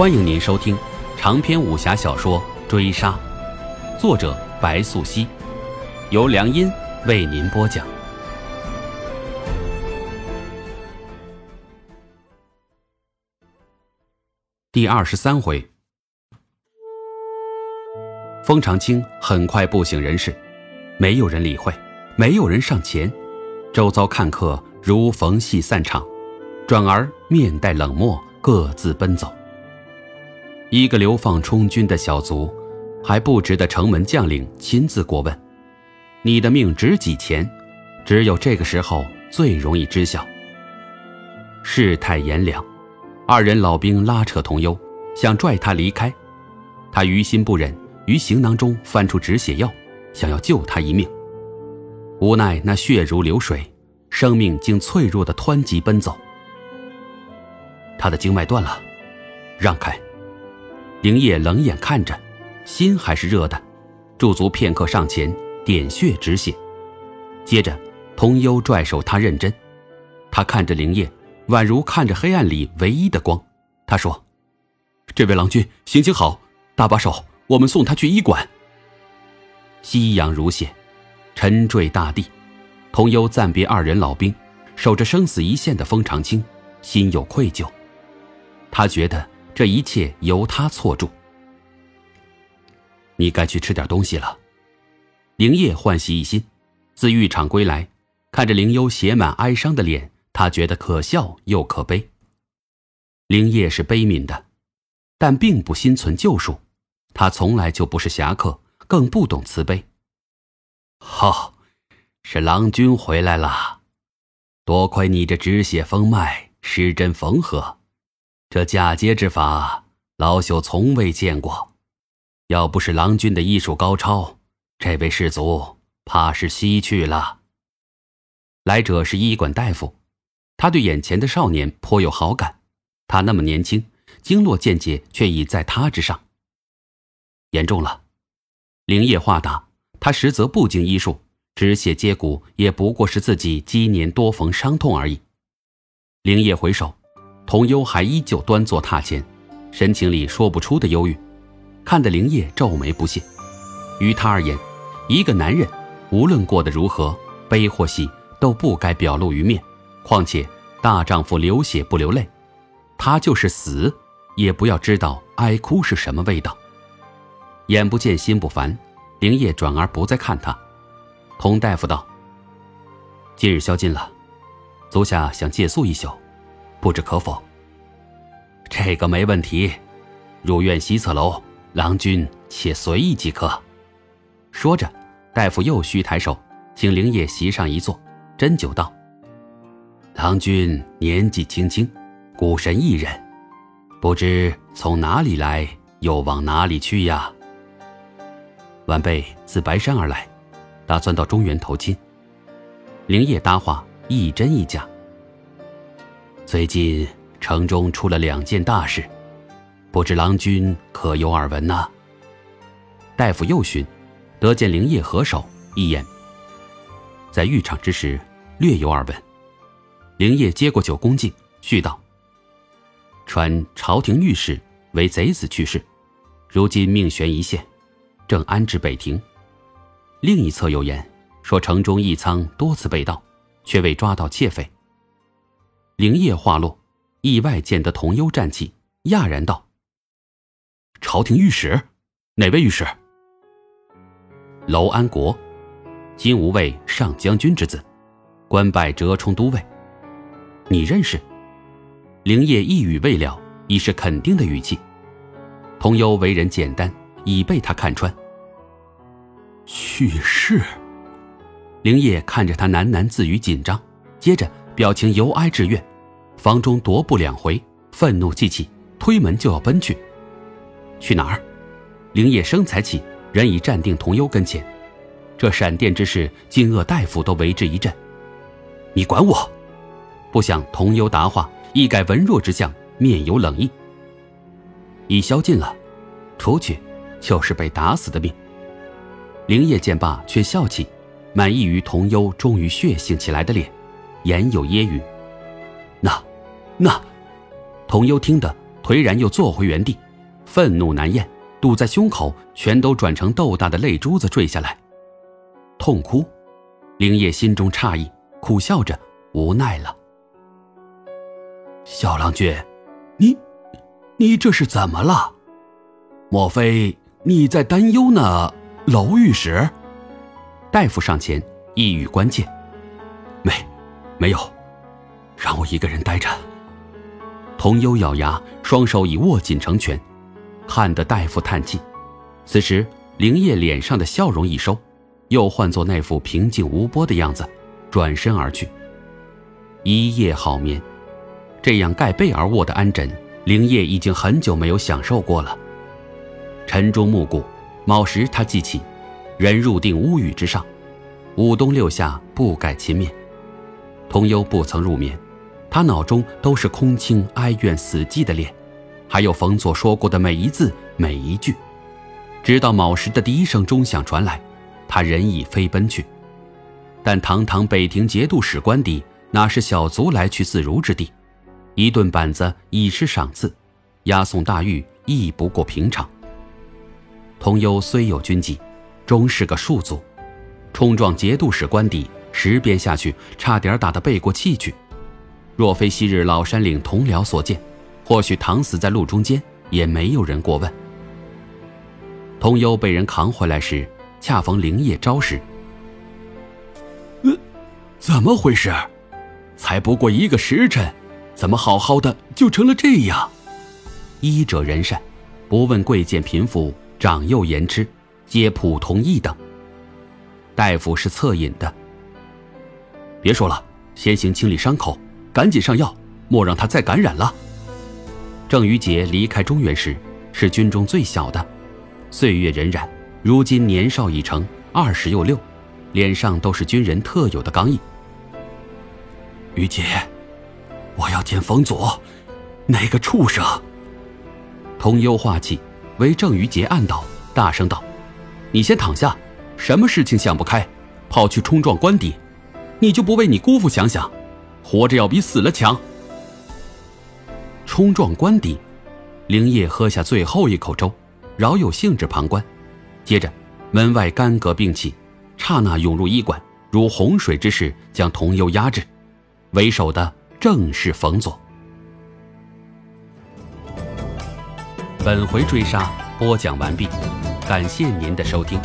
欢迎您收听长篇武侠小说《追杀》，作者白素熙，由良音为您播讲。第二十三回，封长清很快不省人事，没有人理会，没有人上前，周遭看客如逢戏散场，转而面带冷漠，各自奔走。一个流放充军的小卒，还不值得城门将领亲自过问。你的命值几钱？只有这个时候最容易知晓。世态炎凉，二人老兵拉扯童忧，想拽他离开。他于心不忍，于行囊中翻出止血药，想要救他一命。无奈那血如流水，生命竟脆弱的湍急奔走。他的经脉断了，让开。灵叶冷眼看着，心还是热的，驻足片刻，上前点穴止血。接着，童优拽手他认真，他看着灵叶，宛如看着黑暗里唯一的光。他说：“这位郎君，行行好，搭把手，我们送他去医馆。”夕阳如血，沉坠大地。童优暂别二人老兵，守着生死一线的风长青，心有愧疚。他觉得。这一切由他错住。你该去吃点东西了。灵叶欢喜一心，自浴场归来，看着灵幽写满哀伤的脸，他觉得可笑又可悲。灵叶是悲悯的，但并不心存救赎。他从来就不是侠客，更不懂慈悲。好，是郎君回来了，多亏你这止血封脉，施针缝合。这嫁接之法，老朽从未见过。要不是郎君的医术高超，这位士卒怕是西去了。来者是医馆大夫，他对眼前的少年颇有好感。他那么年轻，经络见解却已在他之上。严重了，灵叶话大，他实则不精医术，止血接骨也不过是自己积年多逢伤痛而已。灵叶回首。童优还依旧端坐榻前，神情里说不出的忧郁，看得灵叶皱眉不屑。于他而言，一个男人无论过得如何，悲或喜都不该表露于面。况且大丈夫流血不流泪，他就是死，也不要知道哀哭是什么味道。眼不见心不烦，灵叶转而不再看他。童大夫道：“今日宵禁了，足下想借宿一宿。”不知可否？这个没问题。入院西侧楼，郎君且随意即可。说着，大夫又虚抬手，请灵叶席上一坐，斟酒道：“郎君年纪轻轻，孤身一人，不知从哪里来，又往哪里去呀？”晚辈自白山而来，打算到中原投亲。灵叶搭话，一真一假。最近城中出了两件大事，不知郎君可有耳闻呐？大夫又询，得见灵叶合手一言，在浴场之时略有耳闻。灵叶接过酒恭敬，续道：“传朝廷御史为贼子去世，如今命悬一线，正安置北庭。另一侧有言说城中一仓多次被盗，却未抓到窃匪。”灵叶话落，意外见得童幽站起，讶然道：“朝廷御史，哪位御史？”楼安国，金吾卫上将军之子，官拜折冲都尉。你认识？灵叶一语未了，已是肯定的语气。童幽为人简单，已被他看穿。去世。灵叶看着他喃喃自语，紧张，接着表情由哀至怨。房中踱步两回，愤怒既起，推门就要奔去。去哪儿？灵叶生才起，人已站定童优跟前。这闪电之势，惊愕大夫都为之一震。你管我！不想童优答话，一改文弱之相，面有冷意。已宵禁了，出去就是被打死的命。灵叶见罢，却笑起，满意于童优终于血性起来的脸，言有揶揄。那。童优听得颓然又坐回原地，愤怒难咽，堵在胸口，全都转成豆大的泪珠子坠下来。痛哭，灵叶心中诧异，苦笑着，无奈了。小郎君，你，你这是怎么了？莫非你在担忧呢？娄御史，大夫上前一语关切。没，没有，让我一个人待着。童优咬牙，双手已握紧成拳，看得大夫叹气。此时，灵叶脸上的笑容一收，又换作那副平静无波的样子，转身而去。一夜好眠，这样盖被而卧的安枕，灵叶已经很久没有享受过了。晨钟暮鼓，卯时他记起，人入定屋宇之上，五冬六夏不改勤勉。童优不曾入眠，他脑中都是空清哀怨死寂的脸，还有冯佐说过的每一字每一句。直到卯时的第一声钟响传来，他人已飞奔去。但堂堂北庭节度使官邸，哪是小卒来去自如之地？一顿板子已是赏赐，押送大狱亦不过平常。童优虽有军纪，终是个庶族，冲撞节度使官邸。十鞭下去，差点打得背过气去。若非昔日老山岭同僚所见，或许躺死在路中间，也没有人过问。童优被人扛回来时，恰逢灵夜招时。呃，怎么回事？才不过一个时辰，怎么好好的就成了这样？医者仁善，不问贵贱贫富，长幼言痴，皆普通一等。大夫是恻隐的。别说了，先行清理伤口，赶紧上药，莫让他再感染了。郑于杰离开中原时是军中最小的，岁月荏苒，如今年少已成，二十又六，脸上都是军人特有的刚毅。于杰，我要见冯佐，那个畜生。童幽化气，为郑于杰按倒，大声道：“你先躺下，什么事情想不开，跑去冲撞官邸。”你就不为你姑父想想，活着要比死了强。冲撞官邸，灵叶喝下最后一口粥，饶有兴致旁观。接着，门外干戈并起，刹那涌入医馆，如洪水之势将童优压制。为首的正是冯佐。本回追杀播讲完毕，感谢您的收听。